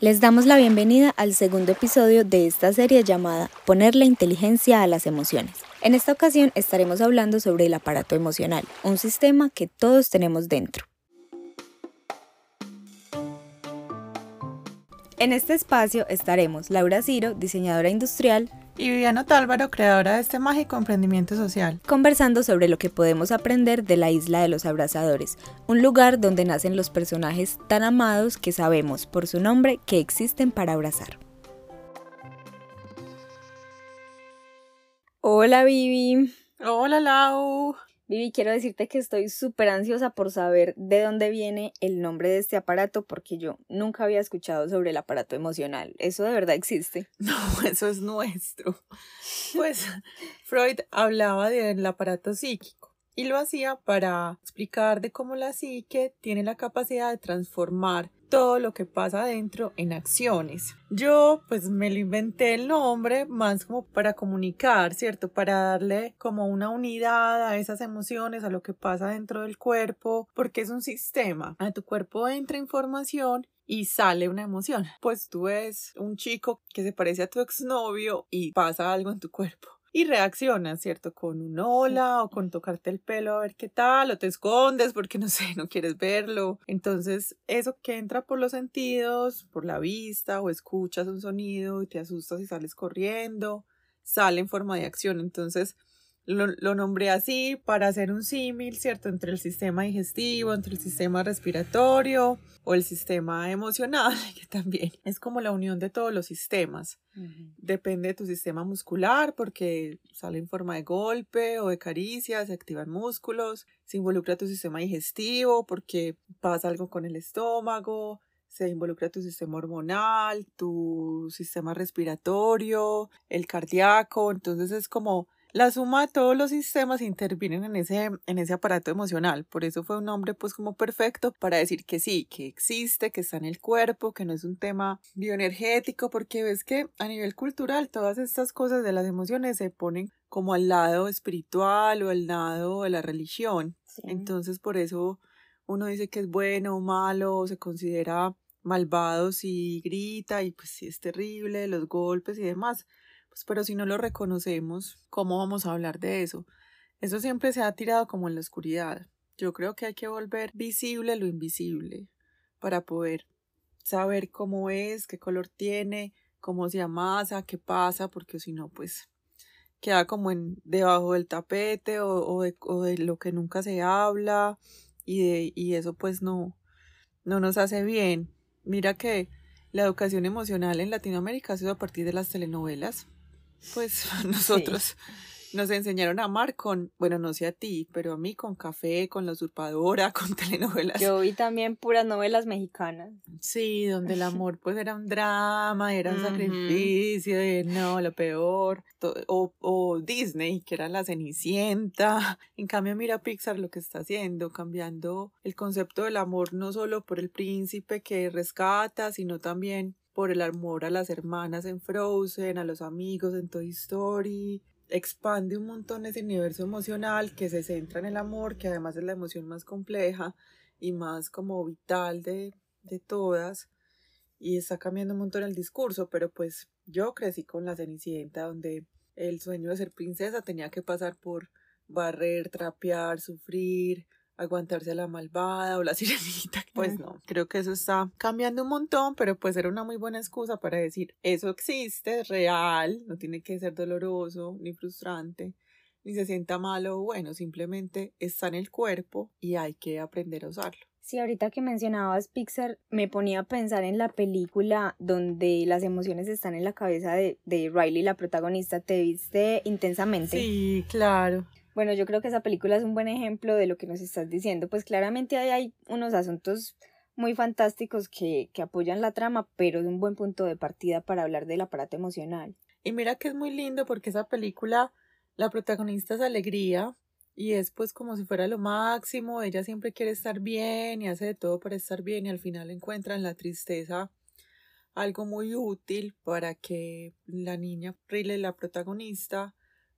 Les damos la bienvenida al segundo episodio de esta serie llamada Poner la inteligencia a las emociones. En esta ocasión estaremos hablando sobre el aparato emocional, un sistema que todos tenemos dentro. En este espacio estaremos Laura Ciro, diseñadora industrial, y Viviana Tálvaro, creadora de este mágico emprendimiento social. Conversando sobre lo que podemos aprender de la isla de los abrazadores, un lugar donde nacen los personajes tan amados que sabemos por su nombre que existen para abrazar. Hola Vivi. Hola Lau. Vivi, quiero decirte que estoy súper ansiosa por saber de dónde viene el nombre de este aparato porque yo nunca había escuchado sobre el aparato emocional. ¿Eso de verdad existe? No, eso es nuestro. Pues Freud hablaba del aparato psíquico y lo hacía para explicar de cómo la psique tiene la capacidad de transformar todo lo que pasa adentro en acciones. Yo pues me lo inventé el nombre más como para comunicar, ¿cierto? Para darle como una unidad a esas emociones, a lo que pasa dentro del cuerpo, porque es un sistema. A tu cuerpo entra información y sale una emoción. Pues tú ves un chico que se parece a tu exnovio y pasa algo en tu cuerpo y reaccionas, ¿cierto? Con un hola o con tocarte el pelo a ver qué tal, o te escondes porque no sé, no quieres verlo. Entonces, eso que entra por los sentidos, por la vista, o escuchas un sonido y te asustas y sales corriendo, sale en forma de acción. Entonces, lo, nombré así para hacer un símil, ¿cierto? Entre el sistema digestivo, entre el sistema respiratorio o el sistema emocional, que también es como la unión de todos los sistemas. Depende de tu sistema muscular porque sale en forma de golpe o de caricia, se activan músculos, se involucra tu sistema digestivo porque pasa algo con el estómago, se involucra tu sistema hormonal, tu sistema respiratorio, el cardíaco, entonces es como la suma de todos los sistemas intervienen en ese, en ese aparato emocional. Por eso fue un nombre pues como perfecto para decir que sí, que existe, que está en el cuerpo, que no es un tema bioenergético, porque ves que a nivel cultural todas estas cosas de las emociones se ponen como al lado espiritual o al lado de la religión. Entonces por eso uno dice que es bueno o malo, se considera malvado si grita y pues sí es terrible, los golpes y demás. Pues, pero si no lo reconocemos, ¿cómo vamos a hablar de eso? Eso siempre se ha tirado como en la oscuridad. Yo creo que hay que volver visible lo invisible para poder saber cómo es, qué color tiene, cómo se amasa, qué pasa, porque si no, pues queda como en debajo del tapete o, de, lo que nunca se habla y, de, y eso pues no, no nos hace bien. Mira que la educación emocional en Latinoamérica ha sido a partir de las telenovelas pues nosotros nos enseñaron a amar con, bueno, no sé a ti, pero a mí con café, con la usurpadora, con telenovelas. Yo vi también puras novelas mexicanas. Sí, donde el amor pues era un drama, era un sacrificio, no, lo peor. O, o Disney, que era la cenicienta. En cambio, mira Pixar lo que está haciendo, cambiando el concepto del amor no solo por el príncipe que rescata, sino también por el amor a las hermanas en Frozen, a los amigos en Toy Story. Expande un montón ese universo emocional que se centra en el amor, que además es la emoción más compleja y más como vital de, de todas. Y está cambiando un montón el discurso, pero pues yo crecí con la Cenicienta, donde el sueño de ser princesa tenía que pasar por barrer, trapear, sufrir, aguantarse a la malvada o la sirenita. Pues no, creo que eso está cambiando un montón, pero pues era una muy buena excusa para decir, eso existe, es real, no tiene que ser doloroso ni frustrante, ni se sienta malo, bueno, simplemente está en el cuerpo y hay que aprender a usarlo. Sí, ahorita que mencionabas Pixar, me ponía a pensar en la película donde las emociones están en la cabeza de, de Riley, la protagonista. ¿Te viste intensamente? Sí, claro. Bueno, yo creo que esa película es un buen ejemplo de lo que nos estás diciendo. Pues claramente ahí hay unos asuntos muy fantásticos que, que apoyan la trama, pero es un buen punto de partida para hablar del aparato emocional. Y mira que es muy lindo porque esa película, la protagonista es alegría y es pues como si fuera lo máximo, ella siempre quiere estar bien y hace de todo para estar bien y al final encuentra en la tristeza algo muy útil para que la niña Riley, la protagonista,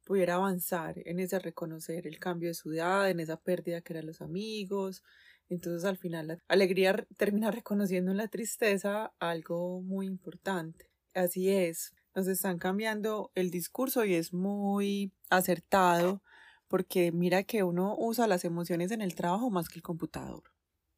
pudiera avanzar en ese reconocer el cambio de su edad, en esa pérdida que eran los amigos, Entonces al final la alegría termina reconociendo en la tristeza algo muy importante. Así es, nos están cambiando el discurso y es muy acertado porque mira que uno usa las emociones en el trabajo más que el computador.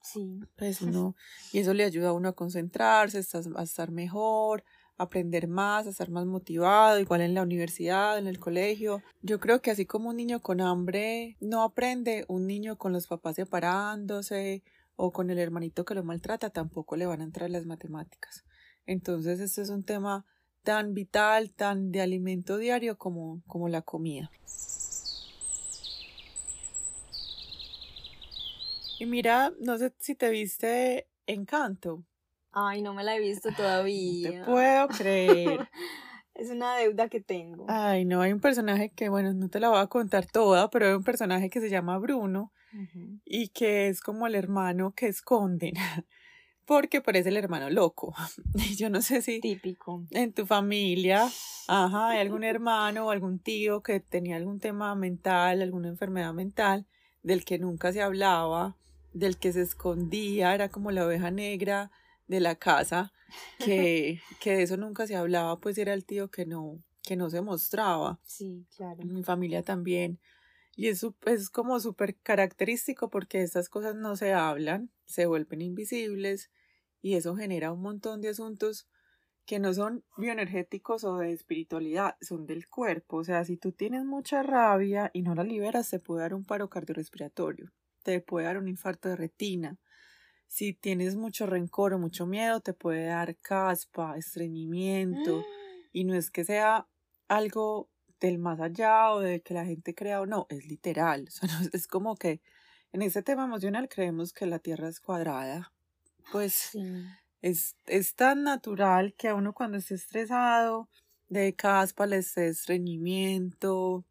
Sí. Pues uno, y eso le ayuda a uno a concentrarse, a estar mejor, aprender más, a estar más motivado, igual en la universidad, en el colegio. Yo creo que así como un niño con hambre no aprende, un niño con los papás separándose o con el hermanito que lo maltrata, tampoco le van a entrar las matemáticas. Entonces, este es un tema tan vital, tan de alimento diario como, como la comida. Y mira, no sé si te viste Encanto. Ay, no me la he visto todavía. te puedo creer. es una deuda que tengo. Ay, no, hay un personaje que, bueno, no te la voy a contar toda, pero hay un personaje que se llama Bruno y que es como el hermano que esconden. Porque parece el hermano loco. Yo no sé si. Típico. En tu familia, ajá, hay algún hermano o algún tío que tenía algún tema mental, alguna enfermedad mental, del que nunca se hablaba del que se escondía, era como la oveja negra de la casa, que, que de eso nunca se hablaba, pues era el tío que no, que no se mostraba. Sí, claro. Mi familia también. Y eso es como súper característico porque estas cosas no se hablan, se vuelven invisibles y eso genera un montón de asuntos que no son bioenergéticos o de espiritualidad, son del cuerpo. O sea, si tú tienes mucha rabia y no la liberas, te puede dar un paro cardiorrespiratorio te puede dar un infarto de retina. Si tienes mucho rencor o mucho miedo, te puede dar caspa, estreñimiento. Y no es que sea algo del más allá o de que la gente crea o no, es literal. es como que en ese tema emocional creemos que la Tierra es cuadrada. Pues es, es tan natural que a uno cuando esté estresado, de caspa, le esté estreñimiento,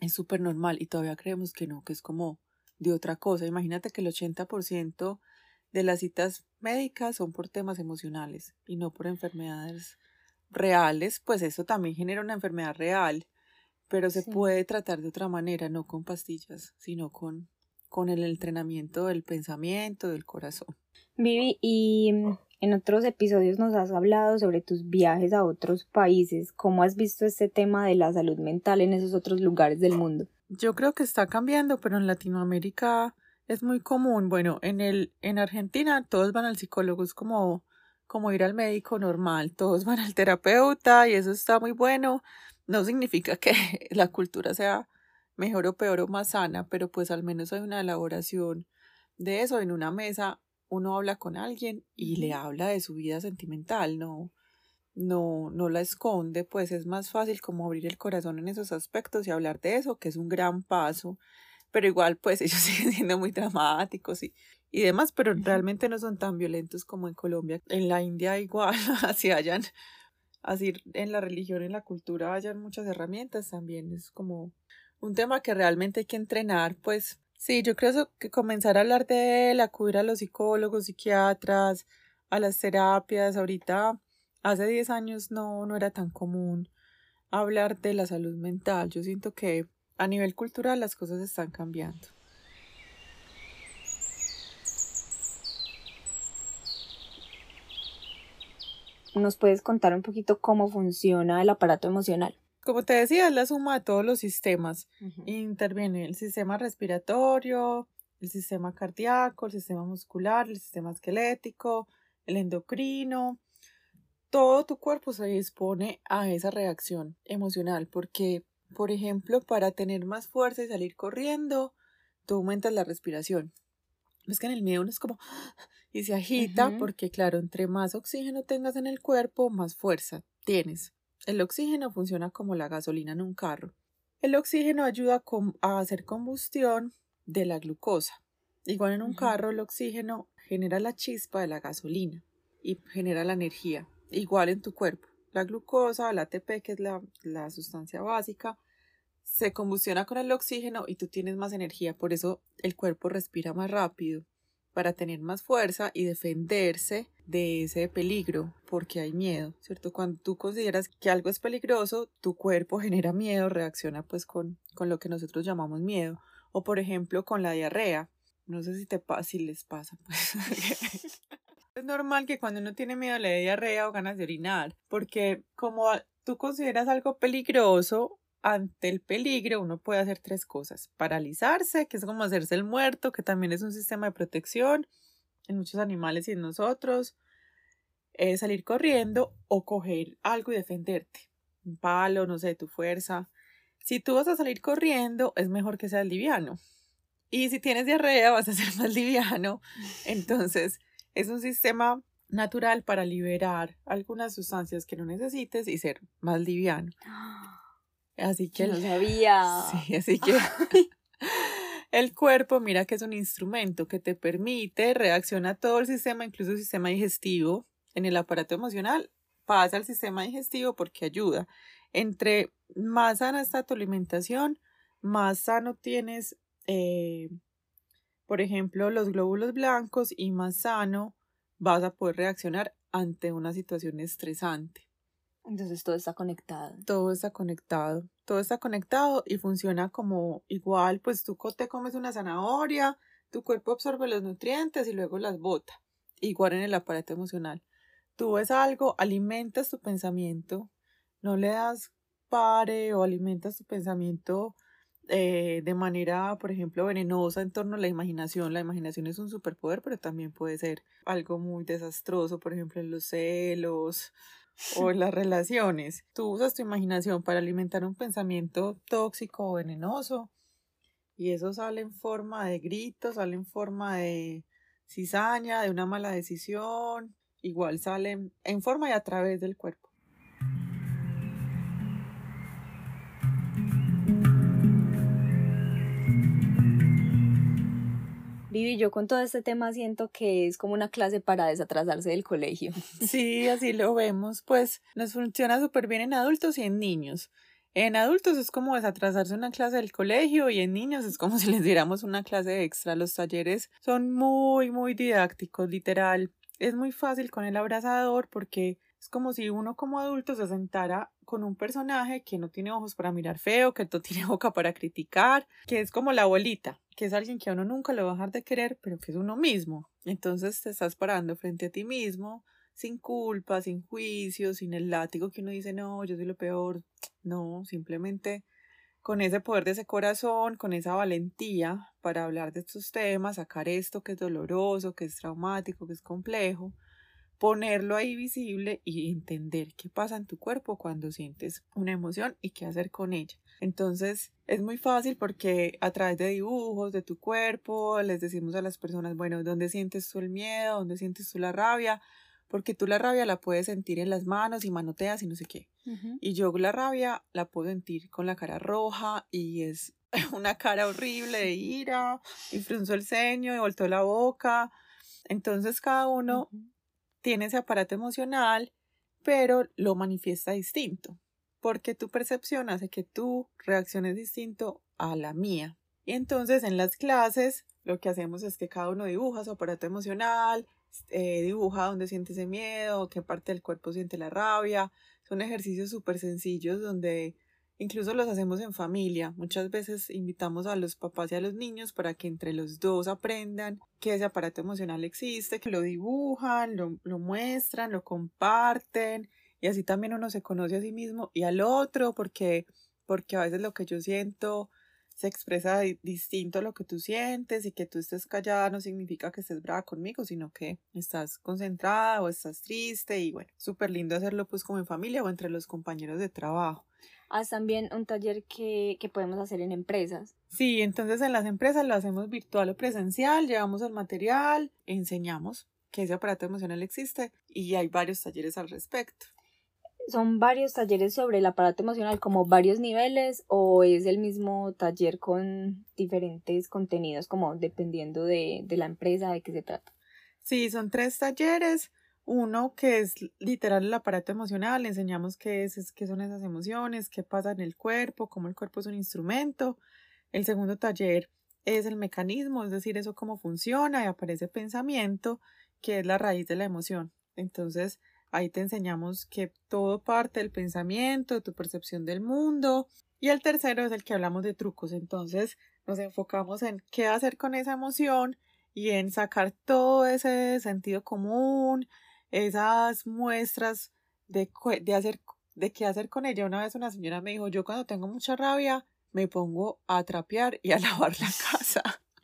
es súper normal y todavía creemos que no, que es como de otra cosa. Imagínate que el 80% de las citas médicas son por temas emocionales y no por enfermedades reales, pues eso también genera una enfermedad real, pero se puede tratar de otra manera, no con pastillas, sino con, con el entrenamiento del pensamiento, del corazón. Vivi, y mm, en otros episodios nos has hablado sobre tus viajes a otros países. ¿Cómo has visto este tema de la salud mental en esos otros lugares del mundo? Yo creo que está cambiando, pero en Latinoamérica es muy común. Bueno, en el, en Argentina todos van al psicólogo, es como, como ir al médico normal, todos van al terapeuta y eso está muy bueno. No significa que la cultura sea mejor o peor o más sana, pero pues al menos hay una elaboración de eso. En una mesa uno habla con alguien y le habla de su vida sentimental, ¿no? no, no la esconde, pues es más fácil como abrir el corazón en esos aspectos y hablar de eso, que es un gran paso, pero igual pues ellos siguen siendo muy dramáticos y, y demás, pero realmente no son tan violentos como en Colombia. En la India igual, así hayan, así en la religión, en la cultura hayan muchas herramientas también, es como un tema que realmente hay que entrenar, pues sí, yo creo que comenzar a hablar de él, acudir a los psicólogos, psiquiatras, a las terapias, ahorita hace 10 años no, no era tan común hablar de la salud mental. Yo siento que a nivel cultural las cosas están cambiando. ¿Nos puedes contar un poquito cómo funciona el aparato emocional? Como te decía, es la suma de todos los sistemas. Interviene el sistema respiratorio, el sistema cardíaco, el sistema muscular, el sistema esquelético, el endocrino, todo tu cuerpo se dispone a esa reacción emocional porque, por ejemplo, para tener más fuerza y salir corriendo, tú aumentas la respiración. Es que en el miedo uno es como y se agita porque, claro, entre más oxígeno tengas en el cuerpo, más fuerza tienes. El oxígeno funciona como la gasolina en un carro. El oxígeno ayuda a hacer combustión de la glucosa. Igual en un carro el oxígeno genera la chispa de la gasolina y genera la energía igual en tu cuerpo. La glucosa, la ATP, que es la, la sustancia básica, se combustiona con el oxígeno y tú tienes más energía. Por eso el cuerpo respira más rápido para tener más fuerza y defenderse de ese peligro, porque hay miedo, ¿cierto? Cuando tú consideras que algo es peligroso, tu cuerpo genera miedo, reacciona pues con, con lo que nosotros llamamos miedo. O por ejemplo con la diarrea. No sé si te si les pasa, pues. es normal que cuando uno tiene miedo le dé diarrea o ganas de orinar, porque como tú consideras algo peligroso, ante el peligro uno puede hacer tres cosas. Paralizarse, que es como hacerse el muerto, que también es un sistema de protección en muchos animales y en nosotros. Eh, salir corriendo o coger algo y defenderte. Un palo, no sé, tu fuerza. Si tú vas a salir corriendo, es mejor que seas liviano. Y si tienes diarrea, vas a ser más liviano. Entonces, es un sistema natural para liberar algunas sustancias que no necesites y ser más liviano. Así que... No sabía. Sí, así que... el cuerpo, mira que es un instrumento que te permite, reacciona a todo el sistema, incluso el sistema digestivo, en el aparato emocional, pasa al sistema digestivo porque ayuda. Entre más sana está tu alimentación, más sano tienes, eh, por ejemplo, los glóbulos blancos y más sano vas a poder reaccionar ante una situación estresante. Entonces todo está conectado. Todo está conectado. Todo está conectado y funciona como igual, pues tú te comes una zanahoria, tu cuerpo absorbe los nutrientes y luego las bota. Igual en el aparato emocional. Tú ves algo, alimentas tu pensamiento, no le das pare o alimentas tu pensamiento eh, de manera, por ejemplo, venenosa en torno a la imaginación. La imaginación es un superpoder, pero también puede ser algo muy desastroso, por ejemplo, en los celos o en las relaciones. Tú usas tu imaginación para alimentar un pensamiento tóxico o venenoso y eso sale en forma de gritos, sale en forma de cizaña, de una mala decisión, igual sale en forma y a través del cuerpo. Vivi, yo con todo este tema siento que es como una clase para desatrasarse del colegio. Sí, así lo vemos, pues nos funciona súper bien en adultos y en niños. En adultos es como desatrasarse una clase del colegio y en niños es como si les diéramos una clase extra. Los talleres son muy, muy didácticos, literal. Es muy fácil con el abrazador porque es como si uno como adulto se sentara con un personaje que no tiene ojos para mirar feo, que no tiene boca para criticar, que es como la abuelita, que es alguien que a uno nunca lo va a dejar de querer, pero que es uno mismo. Entonces te estás parando frente a ti mismo, sin culpa, sin juicio, sin el látigo que uno dice, no, yo soy lo peor. No, simplemente con ese poder de ese corazón, con esa valentía para hablar de estos temas, sacar esto que es doloroso, que es traumático, que es complejo, ponerlo ahí visible y entender qué pasa en tu cuerpo cuando sientes una emoción y qué hacer con ella. Entonces es muy fácil porque a través de dibujos de tu cuerpo les decimos a las personas, bueno, ¿dónde sientes tú el miedo? ¿Dónde sientes tú la rabia? porque tú la rabia la puedes sentir en las manos y manoteas y no sé qué. Y yo la rabia la puedo sentir con la cara roja y es una cara horrible de ira y frunzo el ceño y voltó la boca. Entonces cada uno tiene ese aparato emocional, pero lo manifiesta distinto, porque tu percepción hace que tú reacciones distinto a la mía. Y entonces en las clases lo que hacemos es que cada uno dibuja su aparato emocional, eh, dibuja dónde siente ese miedo, qué parte del cuerpo siente la rabia. Son ejercicios súper sencillos donde incluso los hacemos en familia. Muchas veces invitamos a los papás y a los niños para que entre los dos aprendan que ese aparato emocional existe, que lo dibujan, lo, lo muestran, lo comparten y así también uno se conoce a sí mismo y al otro porque porque a veces lo que yo siento se expresa distinto a lo que tú sientes y que tú estés callada no significa que estés brava conmigo, sino que estás concentrada o estás triste y bueno, súper lindo hacerlo pues como en familia o entre los compañeros de trabajo. Haz también un taller que, que podemos hacer en empresas. Sí, entonces en las empresas lo hacemos virtual o presencial, llevamos el material, enseñamos que ese aparato emocional existe y hay varios talleres al respecto son varios talleres sobre el aparato emocional, como varios niveles, o es el mismo taller con diferentes contenidos, como dependiendo de, de la empresa de qué se trata. Sí, son tres talleres. Uno que es literal el aparato emocional, le enseñamos qué es, qué son esas emociones, qué pasa en el cuerpo, cómo el cuerpo es un instrumento. El segundo taller es el mecanismo, es decir, eso cómo funciona y aparece pensamiento, que es la raíz de la emoción. Entonces, Ahí te enseñamos que todo parte del pensamiento, de tu percepción del mundo. Y el tercero es el que hablamos de trucos. Entonces, nos enfocamos en qué hacer con esa emoción y en sacar todo ese sentido común, esas muestras de, de, hacer, de qué hacer con ella. Una vez una señora me dijo, yo cuando tengo mucha rabia me pongo a trapear y a lavar la casa.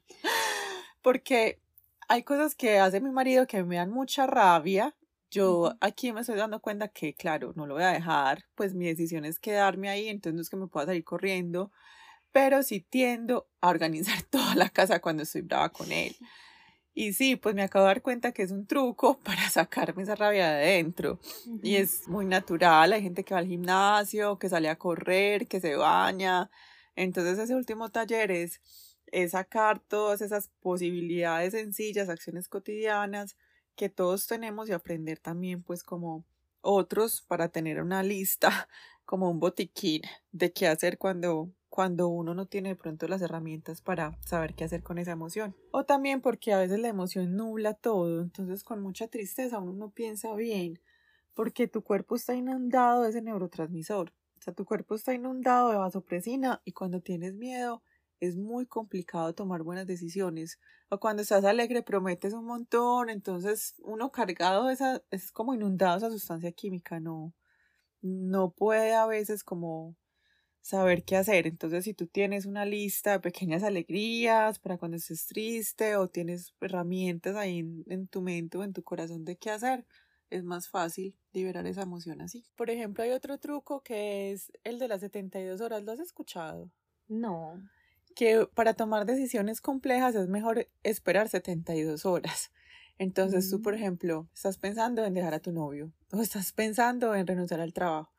Porque hay cosas que hace mi marido que me dan mucha rabia. Yo aquí me estoy dando cuenta que, claro, no lo voy a dejar, pues mi decisión es quedarme ahí, entonces no es que me pueda salir corriendo, pero sí tiendo a organizar toda la casa cuando estoy brava con él. Y sí, pues me acabo de dar cuenta que es un truco para sacarme esa rabia de adentro. Y es muy natural. Hay gente que va al gimnasio, que sale a correr, que se baña. Entonces ese último taller es, es sacar todas esas posibilidades sencillas, acciones cotidianas que todos tenemos y aprender también pues como otros para tener una lista, como un botiquín de qué hacer cuando cuando uno no tiene de pronto las herramientas para saber qué hacer con esa emoción. O también porque a veces la emoción nubla todo, entonces con mucha tristeza uno no piensa bien, porque tu cuerpo está inundado de ese neurotransmisor. O sea, tu cuerpo está inundado de vasopresina y cuando tienes miedo es muy complicado tomar buenas decisiones. O cuando estás alegre prometes un montón, entonces uno cargado de esa, es como inundado de esa sustancia química, no, no puede a veces como saber qué hacer. Entonces, si tú tienes una lista de pequeñas alegrías para cuando estés triste o tienes herramientas ahí en, tu mente o en tu corazón de qué hacer, es más fácil liberar esa emoción así. Por ejemplo, hay otro truco que es el de las 72 horas. ¿Lo has escuchado? No. Que para tomar decisiones complejas es mejor esperar 72 horas. Entonces tú, por mm. ejemplo, estás pensando en dejar a tu novio o estás pensando en renunciar al trabajo.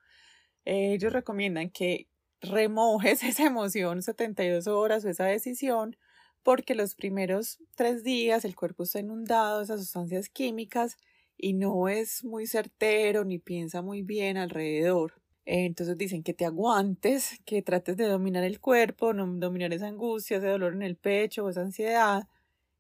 ellos recomiendan que remojes esa emoción 72 horas o esa decisión, porque los primeros tres días el cuerpo está inundado de esas sustancias químicas y no es muy certero ni piensa muy bien alrededor. Entonces dicen que te aguantes, que trates de dominar el cuerpo, no dominar esa angustia, ese dolor en el pecho esa ansiedad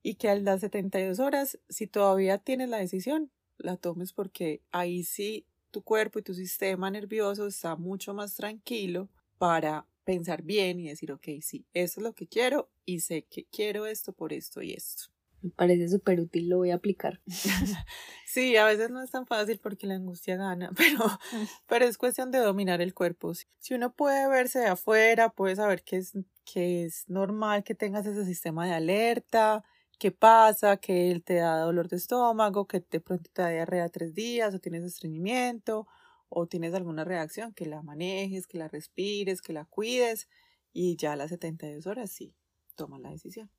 y que al dar 72 horas, si todavía tienes la decisión, la tomes porque ahí sí tu cuerpo y tu sistema nervioso está mucho más tranquilo para pensar bien y decir, ok, sí, eso es lo que quiero y sé que quiero esto por esto y esto. Me parece súper útil, lo voy a aplicar. sí, a veces no es tan fácil porque la angustia gana, pero, pero es cuestión de dominar el cuerpo. Si uno puede verse de afuera, puede saber que es, que es normal que tengas ese sistema de alerta, qué pasa, que él te da dolor de estómago, que de pronto te da diarrea tres días o tienes estreñimiento o tienes alguna reacción, que la manejes, que la respires, que la cuides y ya a las 72 horas sí, toma la decisión.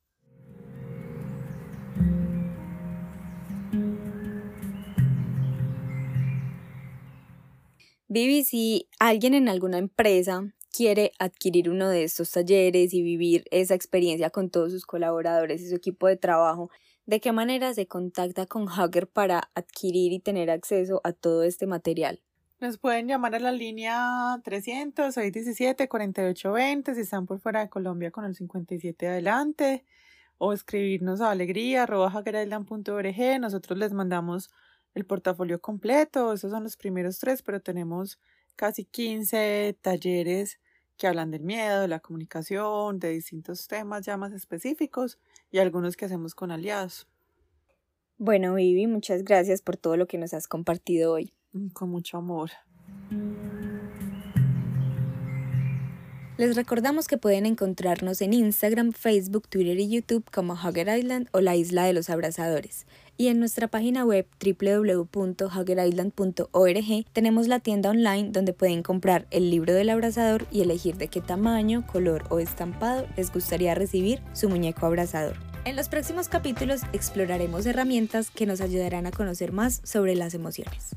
Vivi, si alguien en alguna empresa quiere adquirir uno de estos talleres y vivir esa experiencia con todos sus colaboradores y su equipo de trabajo, ¿de qué manera se contacta con Hugger para adquirir y tener acceso a todo este material? Nos pueden llamar a la línea 300 617 4820 si están por fuera de Colombia con el 57 adelante o escribirnos a alegría Nosotros les mandamos el portafolio completo. Esos son los primeros tres, pero tenemos casi 15 talleres que hablan del miedo, de la comunicación, de distintos temas ya más específicos y algunos que hacemos con aliados. Bueno, Vivi, muchas gracias por todo lo que nos has compartido hoy. Mm, con mucho amor. Les recordamos que pueden encontrarnos en Instagram, Facebook, Twitter y YouTube como Hugger Island o la Isla de los Abrazadores. Y en nuestra página web www.huggerisland.org tenemos la tienda online donde pueden comprar el libro del abrazador y elegir de qué tamaño, color o estampado les gustaría recibir su muñeco abrazador. En los próximos capítulos exploraremos herramientas que nos ayudarán a conocer más sobre las emociones.